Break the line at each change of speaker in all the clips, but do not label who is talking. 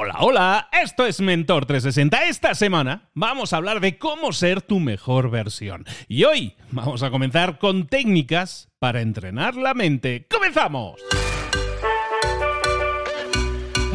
Hola, hola, esto es Mentor 360. Esta semana vamos a hablar de cómo ser tu mejor versión. Y hoy vamos a comenzar con técnicas para entrenar la mente. ¡Comenzamos!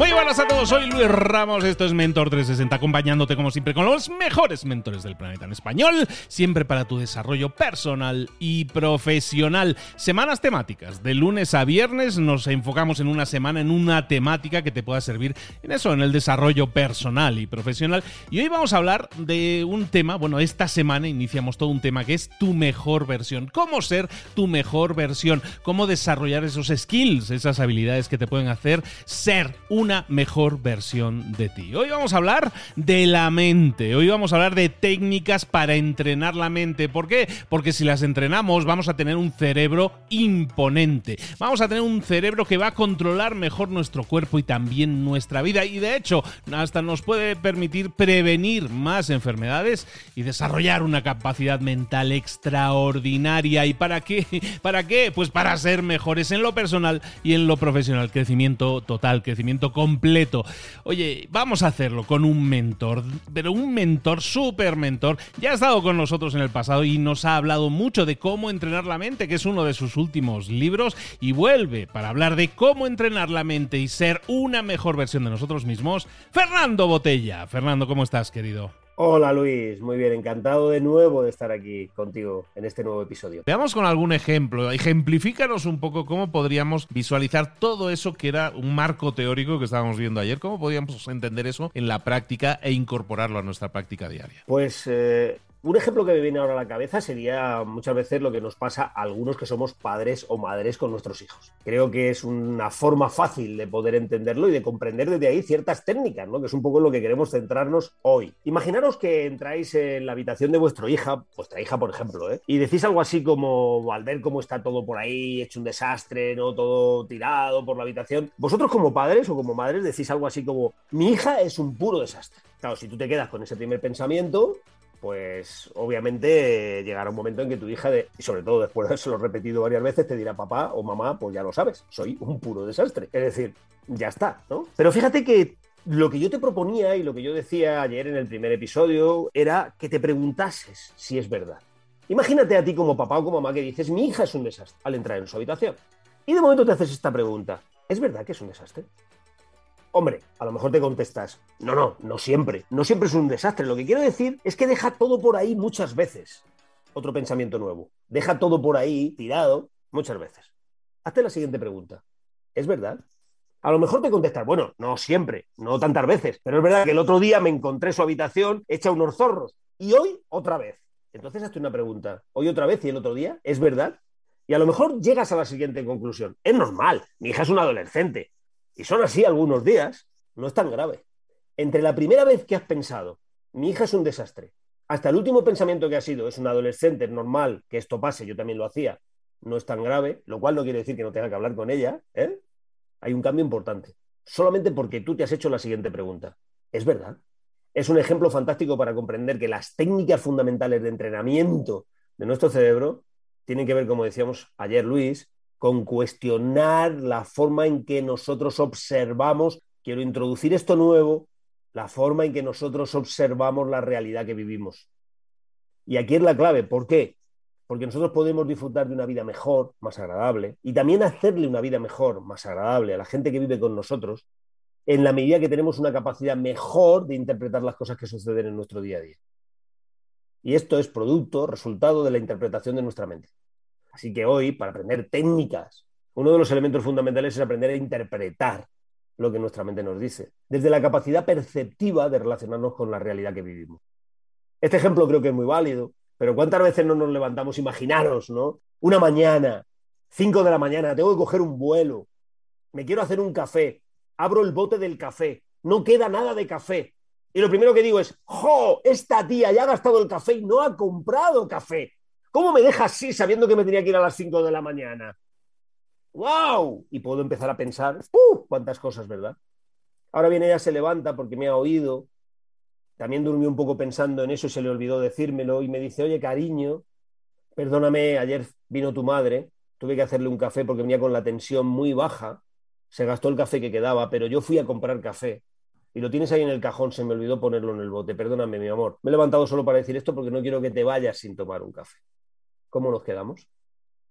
Muy buenas a todos, soy Luis Ramos, esto es Mentor 360, acompañándote como siempre con los mejores mentores del planeta en español, siempre para tu desarrollo personal y profesional. Semanas temáticas, de lunes a viernes nos enfocamos en una semana en una temática que te pueda servir en eso, en el desarrollo personal y profesional. Y hoy vamos a hablar de un tema, bueno, esta semana iniciamos todo un tema que es tu mejor versión, cómo ser tu mejor versión, cómo desarrollar esos skills, esas habilidades que te pueden hacer ser un mejor versión de ti. Hoy vamos a hablar de la mente, hoy vamos a hablar de técnicas para entrenar la mente. ¿Por qué? Porque si las entrenamos vamos a tener un cerebro imponente, vamos a tener un cerebro que va a controlar mejor nuestro cuerpo y también nuestra vida y de hecho hasta nos puede permitir prevenir más enfermedades y desarrollar una capacidad mental extraordinaria. ¿Y para qué? ¿Para qué? Pues para ser mejores en lo personal y en lo profesional. Crecimiento total, crecimiento completo. Oye, vamos a hacerlo con un mentor, pero un mentor, súper mentor. Ya ha estado con nosotros en el pasado y nos ha hablado mucho de cómo entrenar la mente, que es uno de sus últimos libros, y vuelve para hablar de cómo entrenar la mente y ser una mejor versión de nosotros mismos. Fernando Botella. Fernando, ¿cómo estás, querido?
Hola Luis, muy bien, encantado de nuevo de estar aquí contigo en este nuevo episodio.
Veamos con algún ejemplo, ejemplifícanos un poco cómo podríamos visualizar todo eso que era un marco teórico que estábamos viendo ayer, cómo podríamos entender eso en la práctica e incorporarlo a nuestra práctica diaria.
Pues eh, un ejemplo que me viene ahora a la cabeza sería muchas veces lo que nos pasa a algunos que somos padres o madres con nuestros hijos. Creo que es una forma fácil de poder entenderlo y de comprender desde ahí ciertas técnicas, ¿no? que es un poco lo que queremos centrarnos hoy. Imaginaros que entráis en la habitación de vuestra hija, vuestra hija por ejemplo, ¿eh? y decís algo así como al ver cómo está todo por ahí, hecho un desastre, ¿no? todo tirado por la habitación. Vosotros como padres o como madres decís algo así como, mi hija es un puro desastre. Claro, si tú te quedas con ese primer pensamiento, pues obviamente llegará un momento en que tu hija, y sobre todo después de haberlo repetido varias veces, te dirá papá o mamá, pues ya lo sabes, soy un puro desastre. Es decir, ya está, ¿no? Pero fíjate que lo que yo te proponía y lo que yo decía ayer en el primer episodio era que te preguntases si es verdad. Imagínate a ti como papá o como mamá que dices, mi hija es un desastre al entrar en su habitación. Y de momento te haces esta pregunta, ¿es verdad que es un desastre? Hombre, a lo mejor te contestas, no, no, no siempre, no siempre es un desastre. Lo que quiero decir es que deja todo por ahí muchas veces. Otro pensamiento nuevo. Deja todo por ahí tirado muchas veces. Hazte la siguiente pregunta. ¿Es verdad? A lo mejor te contestas, bueno, no siempre, no tantas veces, pero es verdad que el otro día me encontré su habitación hecha unos zorros y hoy otra vez. Entonces hazte una pregunta. ¿Hoy otra vez y el otro día? ¿Es verdad? Y a lo mejor llegas a la siguiente conclusión. Es normal, mi hija es una adolescente y son así algunos días, no es tan grave. Entre la primera vez que has pensado, mi hija es un desastre, hasta el último pensamiento que ha sido, es un adolescente, es normal que esto pase, yo también lo hacía, no es tan grave, lo cual no quiere decir que no tenga que hablar con ella, ¿eh? hay un cambio importante, solamente porque tú te has hecho la siguiente pregunta. ¿Es verdad? Es un ejemplo fantástico para comprender que las técnicas fundamentales de entrenamiento de nuestro cerebro tienen que ver, como decíamos ayer Luis, con cuestionar la forma en que nosotros observamos, quiero introducir esto nuevo, la forma en que nosotros observamos la realidad que vivimos. Y aquí es la clave, ¿por qué? Porque nosotros podemos disfrutar de una vida mejor, más agradable, y también hacerle una vida mejor, más agradable a la gente que vive con nosotros, en la medida que tenemos una capacidad mejor de interpretar las cosas que suceden en nuestro día a día. Y esto es producto, resultado de la interpretación de nuestra mente. Así que hoy, para aprender técnicas, uno de los elementos fundamentales es aprender a interpretar lo que nuestra mente nos dice, desde la capacidad perceptiva de relacionarnos con la realidad que vivimos. Este ejemplo creo que es muy válido, pero ¿cuántas veces no nos levantamos? Imaginaros, ¿no? Una mañana, 5 de la mañana, tengo que coger un vuelo, me quiero hacer un café, abro el bote del café, no queda nada de café. Y lo primero que digo es, ¡jo! Esta tía ya ha gastado el café y no ha comprado café. ¿Cómo me deja así sabiendo que me tenía que ir a las 5 de la mañana? ¡Wow! Y puedo empezar a pensar. Cuántas cosas, ¿verdad? Ahora bien, ella se levanta porque me ha oído. También durmió un poco pensando en eso y se le olvidó decírmelo. Y me dice, oye, cariño, perdóname, ayer vino tu madre. Tuve que hacerle un café porque venía con la tensión muy baja. Se gastó el café que quedaba, pero yo fui a comprar café. y lo tienes ahí en el cajón, se me olvidó ponerlo en el bote. Perdóname, mi amor. Me he levantado solo para decir esto porque no quiero que te vayas sin tomar un café. ¿Cómo nos quedamos?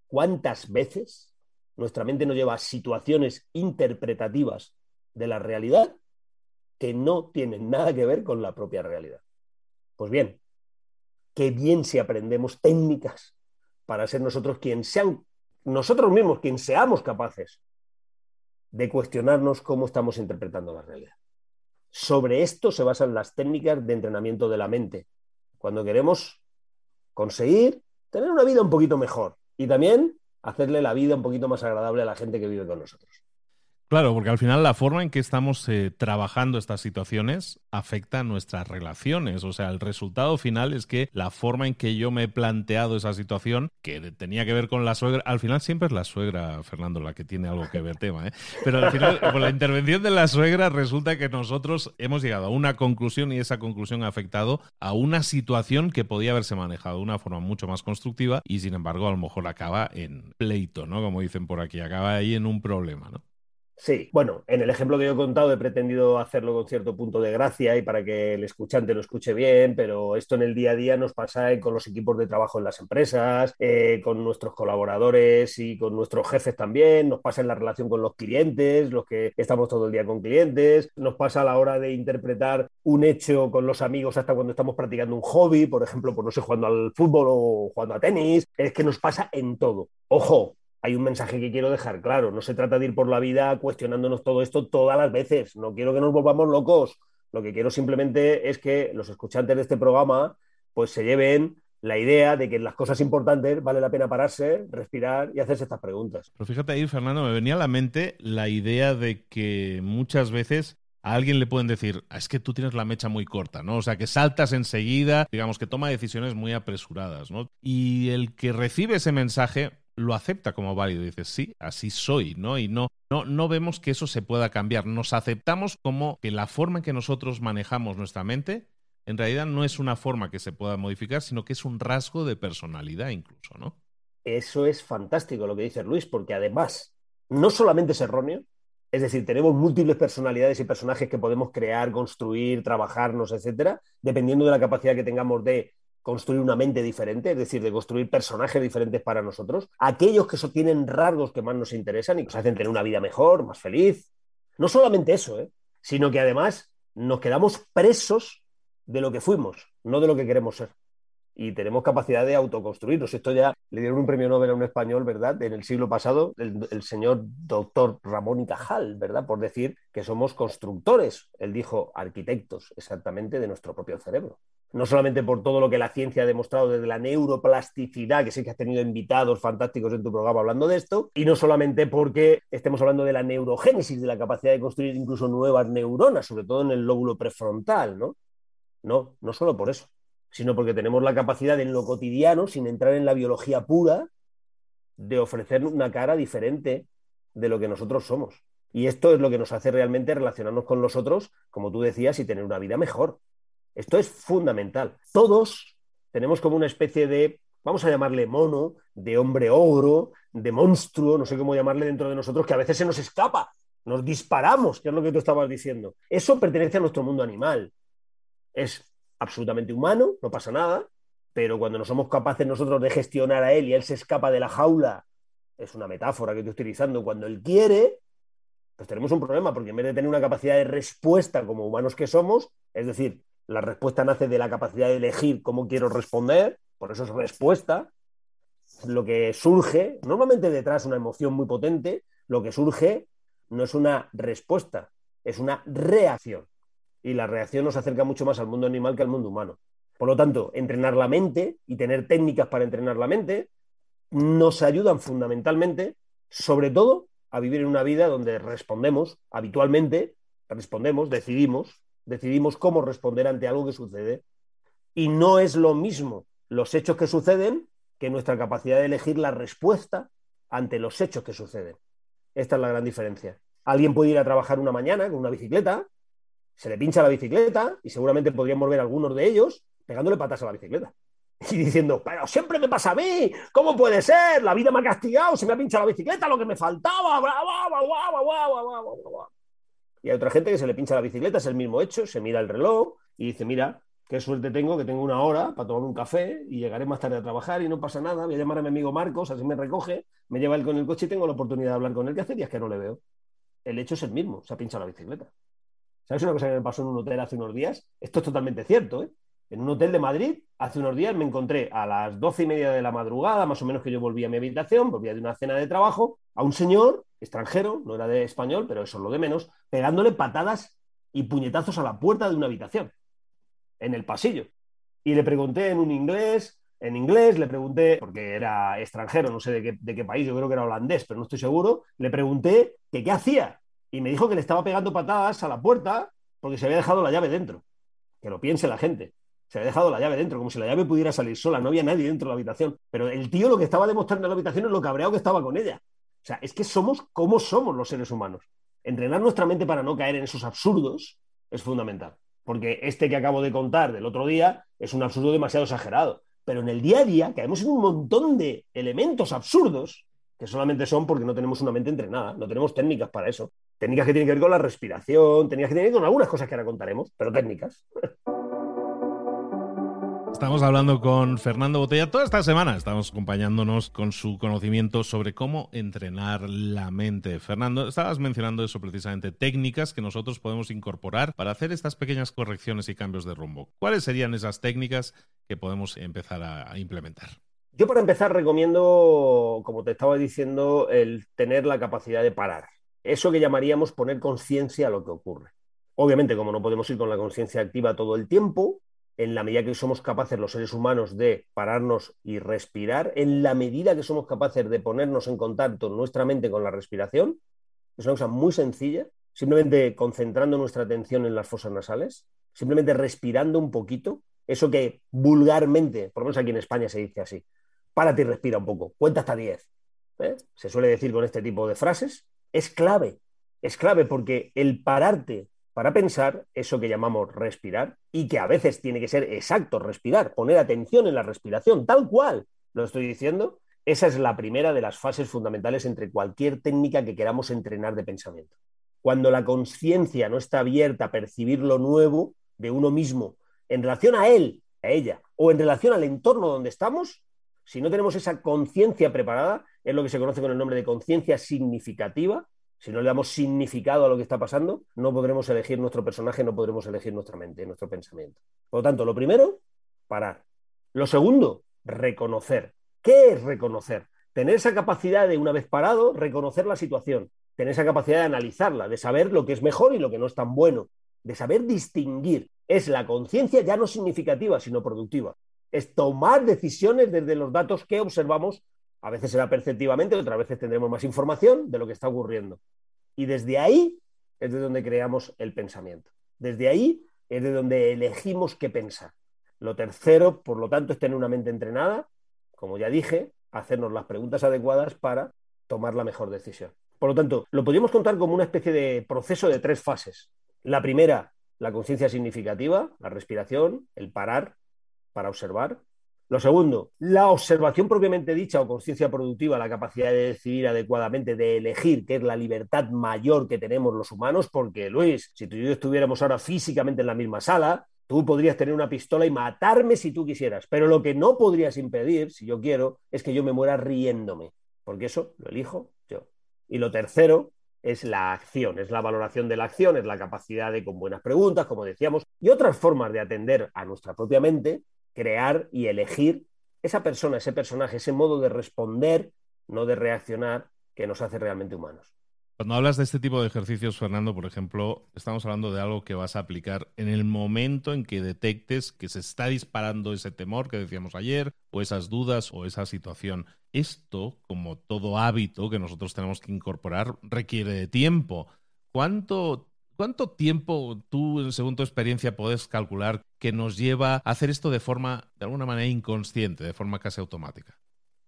¿Cuántas veces nuestra mente nos lleva a situaciones interpretativas de la realidad que no tienen nada que ver con la propia realidad? Pues bien, qué bien si aprendemos técnicas para ser nosotros quien sean, nosotros mismos quien seamos capaces de cuestionarnos cómo estamos interpretando la realidad. Sobre esto se basan las técnicas de entrenamiento de la mente. Cuando queremos conseguir tener una vida un poquito mejor y también hacerle la vida un poquito más agradable a la gente que vive con nosotros.
Claro, porque al final la forma en que estamos eh, trabajando estas situaciones afecta a nuestras relaciones. O sea, el resultado final es que la forma en que yo me he planteado esa situación, que tenía que ver con la suegra, al final siempre es la suegra, Fernando, la que tiene algo que ver tema, ¿eh? Pero al final, con la intervención de la suegra, resulta que nosotros hemos llegado a una conclusión y esa conclusión ha afectado a una situación que podía haberse manejado de una forma mucho más constructiva y sin embargo a lo mejor acaba en pleito, ¿no? Como dicen por aquí, acaba ahí en un problema, ¿no?
Sí, bueno, en el ejemplo que yo he contado he pretendido hacerlo con cierto punto de gracia y para que el escuchante lo escuche bien, pero esto en el día a día nos pasa con los equipos de trabajo en las empresas, eh, con nuestros colaboradores y con nuestros jefes también, nos pasa en la relación con los clientes, los que estamos todo el día con clientes, nos pasa a la hora de interpretar un hecho con los amigos hasta cuando estamos practicando un hobby, por ejemplo, por no sé, jugando al fútbol o jugando a tenis, es que nos pasa en todo. Ojo, hay un mensaje que quiero dejar claro. No se trata de ir por la vida cuestionándonos todo esto todas las veces. No quiero que nos volvamos locos. Lo que quiero simplemente es que los escuchantes de este programa pues se lleven la idea de que en las cosas importantes vale la pena pararse, respirar y hacerse estas preguntas.
Pero fíjate ahí, Fernando, me venía a la mente la idea de que muchas veces a alguien le pueden decir, ah, es que tú tienes la mecha muy corta, ¿no? O sea, que saltas enseguida, digamos que toma decisiones muy apresuradas, ¿no? Y el que recibe ese mensaje lo acepta como válido. Dice, sí, así soy, ¿no? Y no, no, no vemos que eso se pueda cambiar. Nos aceptamos como que la forma en que nosotros manejamos nuestra mente en realidad no es una forma que se pueda modificar, sino que es un rasgo de personalidad incluso, ¿no?
Eso es fantástico lo que dice Luis, porque además no solamente es erróneo, es decir, tenemos múltiples personalidades y personajes que podemos crear, construir, trabajarnos, etcétera, dependiendo de la capacidad que tengamos de construir una mente diferente, es decir, de construir personajes diferentes para nosotros, aquellos que tienen rasgos que más nos interesan y nos hacen tener una vida mejor, más feliz. No solamente eso, ¿eh? sino que además nos quedamos presos de lo que fuimos, no de lo que queremos ser. Y tenemos capacidad de autoconstruirnos. Esto ya le dieron un premio Nobel a un español, ¿verdad? En el siglo pasado, el, señor doctor Ramón y Cajal, ¿verdad? Por decir que somos constructores. Él dijo arquitectos, exactamente, de nuestro propio cerebro no solamente por todo lo que la ciencia ha demostrado desde la neuroplasticidad, que sé que has tenido invitados fantásticos en tu programa hablando de esto, y no solamente porque estemos hablando de la neurogénesis, de la capacidad de construir incluso nuevas neuronas, sobre todo en el lóbulo prefrontal, ¿no? No, no solo por eso, sino porque tenemos la capacidad en lo cotidiano, sin entrar en la biología pura, de ofrecer una cara diferente de lo que nosotros somos. Y esto es lo que nos hace realmente relacionarnos con los otros, como tú decías, y tener una vida mejor. Esto es fundamental. Todos tenemos como una especie de, vamos a llamarle mono, de hombre ogro, de monstruo, no sé cómo llamarle dentro de nosotros, que a veces se nos escapa, nos disparamos, que es lo que tú estabas diciendo. Eso pertenece a nuestro mundo animal. Es absolutamente humano, no pasa nada, pero cuando no somos capaces nosotros de gestionar a él y él se escapa de la jaula, es una metáfora que estoy utilizando, cuando él quiere, pues tenemos un problema, porque en vez de tener una capacidad de respuesta como humanos que somos, es decir, la respuesta nace de la capacidad de elegir cómo quiero responder, por eso es respuesta. Lo que surge, normalmente detrás una emoción muy potente, lo que surge no es una respuesta, es una reacción. Y la reacción nos acerca mucho más al mundo animal que al mundo humano. Por lo tanto, entrenar la mente y tener técnicas para entrenar la mente nos ayudan fundamentalmente, sobre todo, a vivir en una vida donde respondemos habitualmente, respondemos, decidimos, decidimos cómo responder ante algo que sucede. Y no es lo mismo los hechos que suceden que nuestra capacidad de elegir la respuesta ante los hechos que suceden. Esta es la gran diferencia. Alguien puede ir a trabajar una mañana con una bicicleta, se le pincha la bicicleta y seguramente podríamos ver algunos de ellos pegándole patas a la bicicleta y diciendo, pero siempre me pasa a mí, ¿cómo puede ser? La vida me ha castigado, se me ha pinchado la bicicleta, lo que me faltaba, Y hay otra gente que se le pincha la bicicleta, es el mismo hecho, se mira el reloj y dice, mira, qué suerte tengo que tengo una hora para tomarme un café y llegaré más tarde a trabajar y no pasa nada, voy a llamar a mi amigo Marcos, así me recoge, me lleva él con el coche y tengo la oportunidad de hablar con él, que hace días que no le veo. El hecho es el mismo, se ha pinchado la bicicleta. ¿Sabes una cosa que me pasó en un hotel hace unos días? Esto es totalmente cierto, ¿eh? En un hotel de Madrid, hace unos días me encontré a las doce y media de la madrugada, más o menos que yo volvía a mi habitación, volvía de una cena de trabajo, a un señor extranjero, no era de español, pero eso es lo de menos, pegándole patadas y puñetazos a la puerta de una habitación, en el pasillo. Y le pregunté en un inglés, en inglés, le pregunté, porque era extranjero, no sé de qué, de qué país, yo creo que era holandés, pero no estoy seguro, le pregunté que qué hacía. Y me dijo que le estaba pegando patadas a la puerta porque se había dejado la llave dentro. Que lo piense la gente se había dejado la llave dentro, como si la llave pudiera salir sola, no había nadie dentro de la habitación. Pero el tío lo que estaba demostrando en la habitación es lo cabreado que estaba con ella. O sea, es que somos como somos los seres humanos. Entrenar nuestra mente para no caer en esos absurdos es fundamental. Porque este que acabo de contar del otro día es un absurdo demasiado exagerado. Pero en el día a día caemos en un montón de elementos absurdos que solamente son porque no tenemos una mente entrenada, no tenemos técnicas para eso. Técnicas que tienen que ver con la respiración, técnicas que tienen que ver con algunas cosas que ahora contaremos, pero técnicas.
Estamos hablando con Fernando Botella toda esta semana. Estamos acompañándonos con su conocimiento sobre cómo entrenar la mente. Fernando, estabas mencionando eso precisamente, técnicas que nosotros podemos incorporar para hacer estas pequeñas correcciones y cambios de rumbo. ¿Cuáles serían esas técnicas que podemos empezar a implementar?
Yo para empezar recomiendo, como te estaba diciendo, el tener la capacidad de parar. Eso que llamaríamos poner conciencia a lo que ocurre. Obviamente, como no podemos ir con la conciencia activa todo el tiempo, en la medida que somos capaces los seres humanos de pararnos y respirar, en la medida que somos capaces de ponernos en contacto nuestra mente con la respiración, es una cosa muy sencilla, simplemente concentrando nuestra atención en las fosas nasales, simplemente respirando un poquito, eso que vulgarmente, por lo menos aquí en España se dice así, párate y respira un poco, cuenta hasta 10. ¿eh? Se suele decir con este tipo de frases, es clave, es clave porque el pararte para pensar eso que llamamos respirar y que a veces tiene que ser exacto respirar, poner atención en la respiración, tal cual lo estoy diciendo, esa es la primera de las fases fundamentales entre cualquier técnica que queramos entrenar de pensamiento. Cuando la conciencia no está abierta a percibir lo nuevo de uno mismo en relación a él, a ella, o en relación al entorno donde estamos, si no tenemos esa conciencia preparada, es lo que se conoce con el nombre de conciencia significativa, si no le damos significado a lo que está pasando, no podremos elegir nuestro personaje, no podremos elegir nuestra mente, nuestro pensamiento. Por lo tanto, lo primero, parar. Lo segundo, reconocer. ¿Qué es reconocer? Tener esa capacidad de, una vez parado, reconocer la situación, tener esa capacidad de analizarla, de saber lo que es mejor y lo que no es tan bueno, de saber distinguir. Es la conciencia ya no significativa, sino productiva. Es tomar decisiones desde los datos que observamos a veces será perceptivamente, otras veces tendremos más información de lo que está ocurriendo. Y desde ahí es de donde creamos el pensamiento. Desde ahí es de donde elegimos qué pensar. Lo tercero, por lo tanto, es tener una mente entrenada, como ya dije, hacernos las preguntas adecuadas para tomar la mejor decisión. Por lo tanto, lo podríamos contar como una especie de proceso de tres fases. La primera, la conciencia significativa, la respiración, el parar para observar. Lo segundo, la observación propiamente dicha o conciencia productiva, la capacidad de decidir adecuadamente, de elegir, que es la libertad mayor que tenemos los humanos, porque Luis, si tú y yo estuviéramos ahora físicamente en la misma sala, tú podrías tener una pistola y matarme si tú quisieras, pero lo que no podrías impedir, si yo quiero, es que yo me muera riéndome, porque eso lo elijo yo. Y lo tercero es la acción, es la valoración de la acción, es la capacidad de, con buenas preguntas, como decíamos, y otras formas de atender a nuestra propia mente, crear y elegir esa persona, ese personaje, ese modo de responder, no de reaccionar, que nos hace realmente humanos.
Cuando hablas de este tipo de ejercicios, Fernando, por ejemplo, estamos hablando de algo que vas a aplicar en el momento en que detectes que se está disparando ese temor que decíamos ayer, o esas dudas, o esa situación. Esto, como todo hábito que nosotros tenemos que incorporar, requiere de tiempo. ¿Cuánto ¿Cuánto tiempo tú, según tu experiencia, puedes calcular que nos lleva a hacer esto de forma, de alguna manera, inconsciente, de forma casi automática?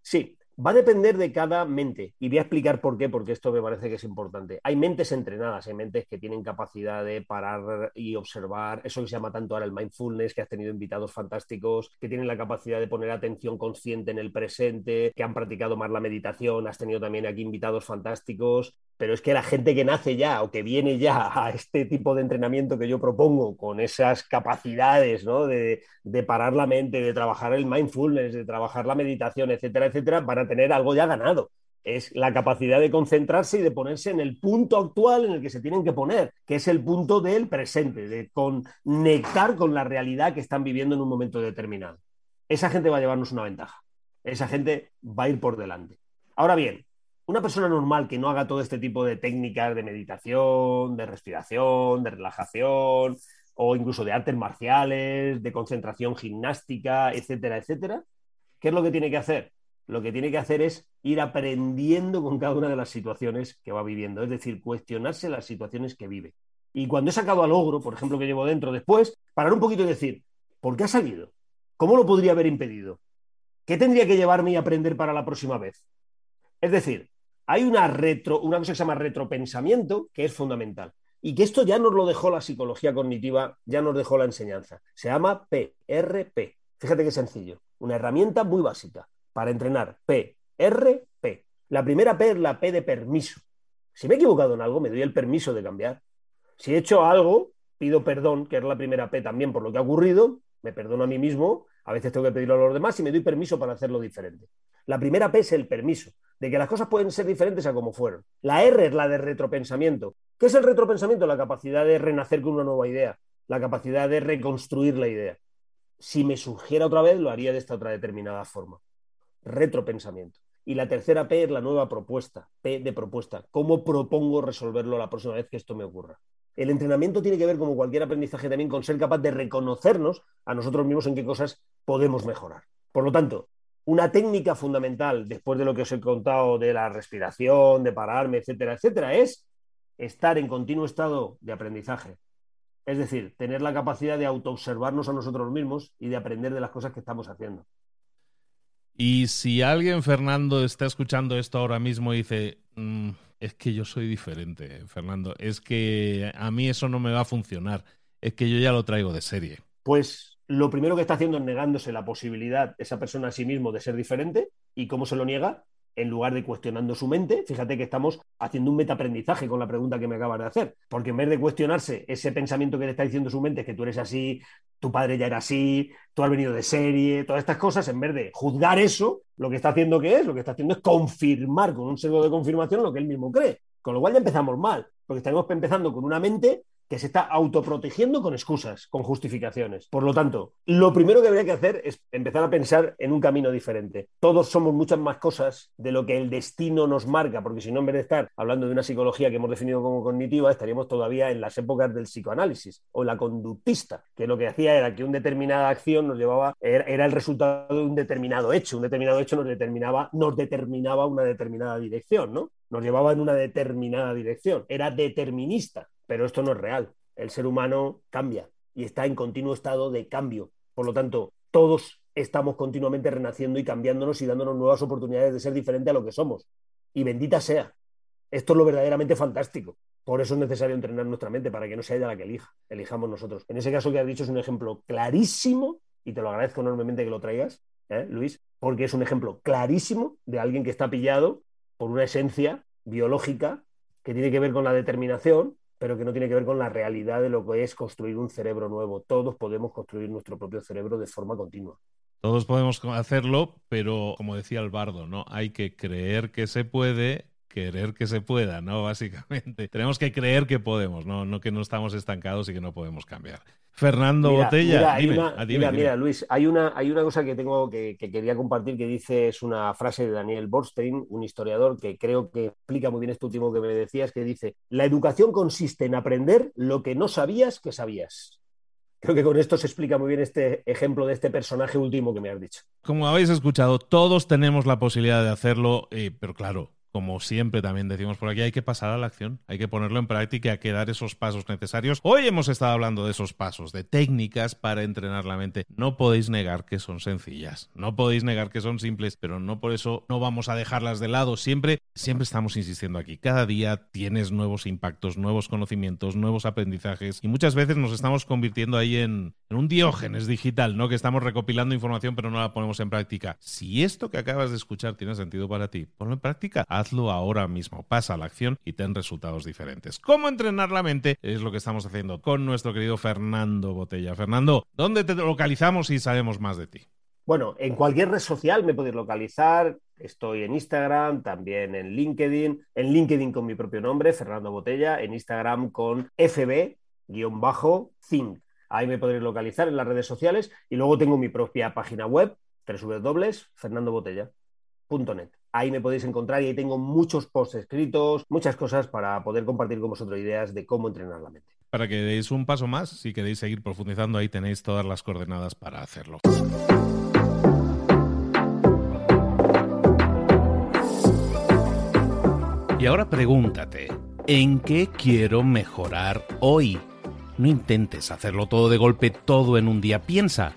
Sí, Va a depender de cada mente y voy a explicar por qué, porque esto me parece que es importante. Hay mentes entrenadas, hay mentes que tienen capacidad de parar y observar, eso se llama tanto ahora el mindfulness, que has tenido invitados fantásticos, que tienen la capacidad de poner atención consciente en el presente, que han practicado más la meditación, has tenido también aquí invitados fantásticos. Pero es que la gente que nace ya o que viene ya a este tipo de entrenamiento que yo propongo, con esas capacidades ¿no? de, de, parar la mente, de trabajar el mindfulness, de trabajar la meditación, etcétera, etcétera, van a tener algo ya ganado. Es la capacidad de concentrarse y de ponerse en el punto actual en el que se tienen que poner, que es el punto del presente, de conectar con la realidad que están viviendo en un momento determinado. Esa gente va a llevarnos una ventaja. Esa gente va a ir por delante. Ahora bien, una persona normal que no haga todo este tipo de técnicas de meditación, de respiración, de relajación o incluso de artes marciales, de concentración gimnástica, etcétera, etcétera, ¿qué es lo que tiene que hacer? Lo que tiene que hacer es ir aprendiendo con cada una de las situaciones que va viviendo, es decir, cuestionarse las situaciones que vive. Y cuando he sacado al logro, por ejemplo, que llevo dentro después, parar un poquito y decir, ¿por qué ha salido? ¿Cómo lo podría haber impedido? ¿Qué tendría que llevarme a aprender para la próxima vez? Es decir, hay una, retro, una cosa que se llama retropensamiento que es fundamental. Y que esto ya nos lo dejó la psicología cognitiva, ya nos dejó la enseñanza. Se llama PRP. Fíjate qué sencillo. Una herramienta muy básica para entrenar PRP. La primera P es la P de permiso. Si me he equivocado en algo, me doy el permiso de cambiar. Si he hecho algo, pido perdón, que es la primera P también por lo que ha ocurrido, me perdono a mí mismo, a veces tengo que pedirlo a los demás y me doy permiso para hacerlo diferente. La primera P es el permiso de que las cosas pueden ser diferentes a como fueron. La R es la de retropensamiento. ¿Qué es el retropensamiento? La capacidad de renacer con una nueva idea, la capacidad de reconstruir la idea. Si me surgiera otra vez, lo haría de esta otra determinada forma. Retropensamiento. Y la tercera P es la nueva propuesta, P de propuesta. ¿Cómo propongo resolverlo la próxima vez que esto me ocurra? El entrenamiento tiene que ver, como cualquier aprendizaje, también con ser capaz de reconocernos a nosotros mismos en qué cosas podemos mejorar. Por lo tanto, una técnica fundamental, después de lo que os he contado de la respiración, de pararme, etcétera, etcétera, es estar en continuo estado de aprendizaje. Es decir, tener la capacidad de autoobservarnos a nosotros mismos y de aprender de las cosas que estamos haciendo.
Y si alguien, Fernando, está escuchando esto ahora mismo y dice, mm, es que yo soy diferente, Fernando, es que a mí eso no me va a funcionar, es que yo ya lo traigo de serie.
Pues lo primero que está haciendo es negándose la posibilidad esa persona a sí mismo de ser diferente y cómo se lo niega en lugar de cuestionando su mente, fíjate que estamos haciendo un metaaprendizaje con la pregunta que me acabas de hacer, porque en vez de cuestionarse ese pensamiento que le está diciendo su mente, que tú eres así, tu padre ya era así, tú has venido de serie, todas estas cosas, en vez de juzgar eso, lo que está haciendo que es, lo que está haciendo es confirmar con un sesgo de confirmación lo que él mismo cree. Con lo cual ya empezamos mal, porque estamos empezando con una mente que se está autoprotegiendo con excusas, con justificaciones. Por lo tanto, lo primero que habría que hacer es empezar a pensar en un camino diferente. Todos somos muchas más cosas de lo que el destino nos marca, porque si no, en vez de estar hablando de una psicología que hemos definido como cognitiva, estaríamos todavía en las épocas del psicoanálisis o la conductista, que lo que hacía era que una determinada acción nos llevaba, era, el resultado de un determinado hecho. Un determinado hecho nos determinaba, nos determinaba una determinada dirección, ¿no? Nos llevaba en una determinada dirección. Era determinista pero esto no es real. El ser humano cambia y está en continuo estado de cambio. Por lo tanto, todos estamos continuamente renaciendo y cambiándonos y dándonos nuevas oportunidades de ser diferente a lo que somos. Y bendita sea. Esto es lo verdaderamente fantástico. Por eso es necesario entrenar nuestra mente para que no sea ella la que elija, elijamos nosotros. En ese caso que has dicho es un ejemplo clarísimo, y te lo agradezco enormemente que lo traigas, ¿eh, Luis, porque es un ejemplo clarísimo de alguien que está pillado por una esencia biológica que tiene que ver con la determinación, pero que no tiene que ver con la realidad de lo que es construir un cerebro nuevo. Todos podemos construir nuestro propio cerebro de forma continua.
Todos podemos hacerlo, pero como decía el bardo, ¿no? Hay que creer que se puede, querer que se pueda, ¿no? Básicamente. Tenemos que creer que podemos, ¿no? No que no estamos estancados y que no podemos cambiar. Fernando Botella.
Mira, mira, Luis, hay una, hay una cosa que tengo que, quería compartir que dice, es una frase de Daniel Borstein, un historiador que creo que explica muy bien esto último que me decías, que dice, la educación consiste en aprender lo que no sabías que sabías. Creo que con esto se explica muy bien este ejemplo de este personaje último que me has dicho.
Como habéis escuchado, todos tenemos la posibilidad de hacerlo, eh, pero claro, como siempre también decimos por aquí, hay que pasar a la acción, hay que ponerlo en práctica, hay que dar esos pasos necesarios. Hoy hemos estado hablando de esos pasos, de técnicas para entrenar la mente. No podéis negar que son sencillas, no podéis negar que son simples, pero no por eso no vamos a dejarlas de lado. Siempre, siempre estamos insistiendo aquí. Cada día tienes nuevos impactos, nuevos conocimientos, nuevos aprendizajes y muchas veces nos estamos convirtiendo ahí en, un diógenes digital, ¿no? Que estamos recopilando información pero no la ponemos en práctica. Si esto que acabas de escuchar tiene sentido para ti, ponlo en práctica
hazlo ahora mismo. Pasa a la acción y ten resultados diferentes. ¿Cómo entrenar la mente? Es lo que estamos haciendo con nuestro querido Fernando Botella. Fernando, ¿dónde te localizamos y sabemos más de ti?
Bueno, en cualquier red social me podéis localizar. Estoy en Instagram, también en LinkedIn. En LinkedIn con mi propio nombre, Fernando Botella. En Instagram con FB-Think. Ahí me podréis localizar en las redes sociales. Y luego tengo mi propia página web, www.fernandobotella.net. Ahí me podéis encontrar y ahí tengo muchos posts escritos, muchas cosas para poder compartir con vosotros ideas de cómo entrenar la mente.
Para que deis un paso más, si queréis seguir profundizando, ahí tenéis todas las coordenadas para hacerlo. Y ahora pregúntate, ¿en qué quiero mejorar hoy? No intentes hacerlo todo de golpe, todo en un día. Piensa,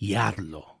y hazlo.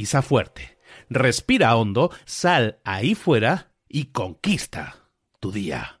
pisa fuerte, respira hondo, sal ahí fuera y conquista tu día.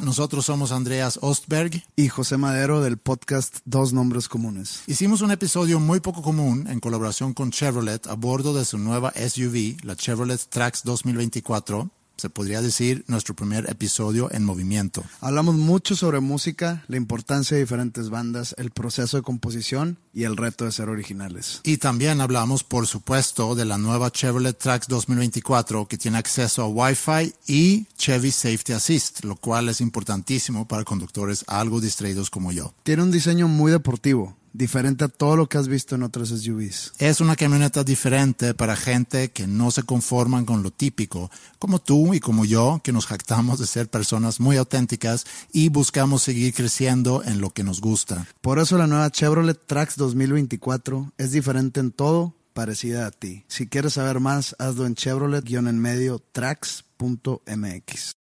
Nosotros somos Andreas Ostberg
y José Madero del podcast Dos Nombres Comunes.
Hicimos un episodio muy poco común en colaboración con Chevrolet a bordo de su nueva SUV, la Chevrolet Trax 2024 se podría decir nuestro primer episodio en movimiento.
Hablamos mucho sobre música, la importancia de diferentes bandas, el proceso de composición y el reto de ser originales.
Y también hablamos, por supuesto, de la nueva Chevrolet Trax 2024 que tiene acceso a Wi-Fi y Chevy Safety Assist, lo cual es importantísimo para conductores algo distraídos como yo.
Tiene un diseño muy deportivo diferente a todo lo que has visto en otras SUVs.
Es una camioneta diferente para gente que no se conforman con lo típico, como tú y como yo, que nos jactamos de ser personas muy auténticas y buscamos seguir creciendo en lo que nos gusta.
Por eso la nueva Chevrolet Trax 2024 es diferente en todo, parecida a ti. Si quieres saber más, hazlo en Chevrolet-en-medio trax.mx.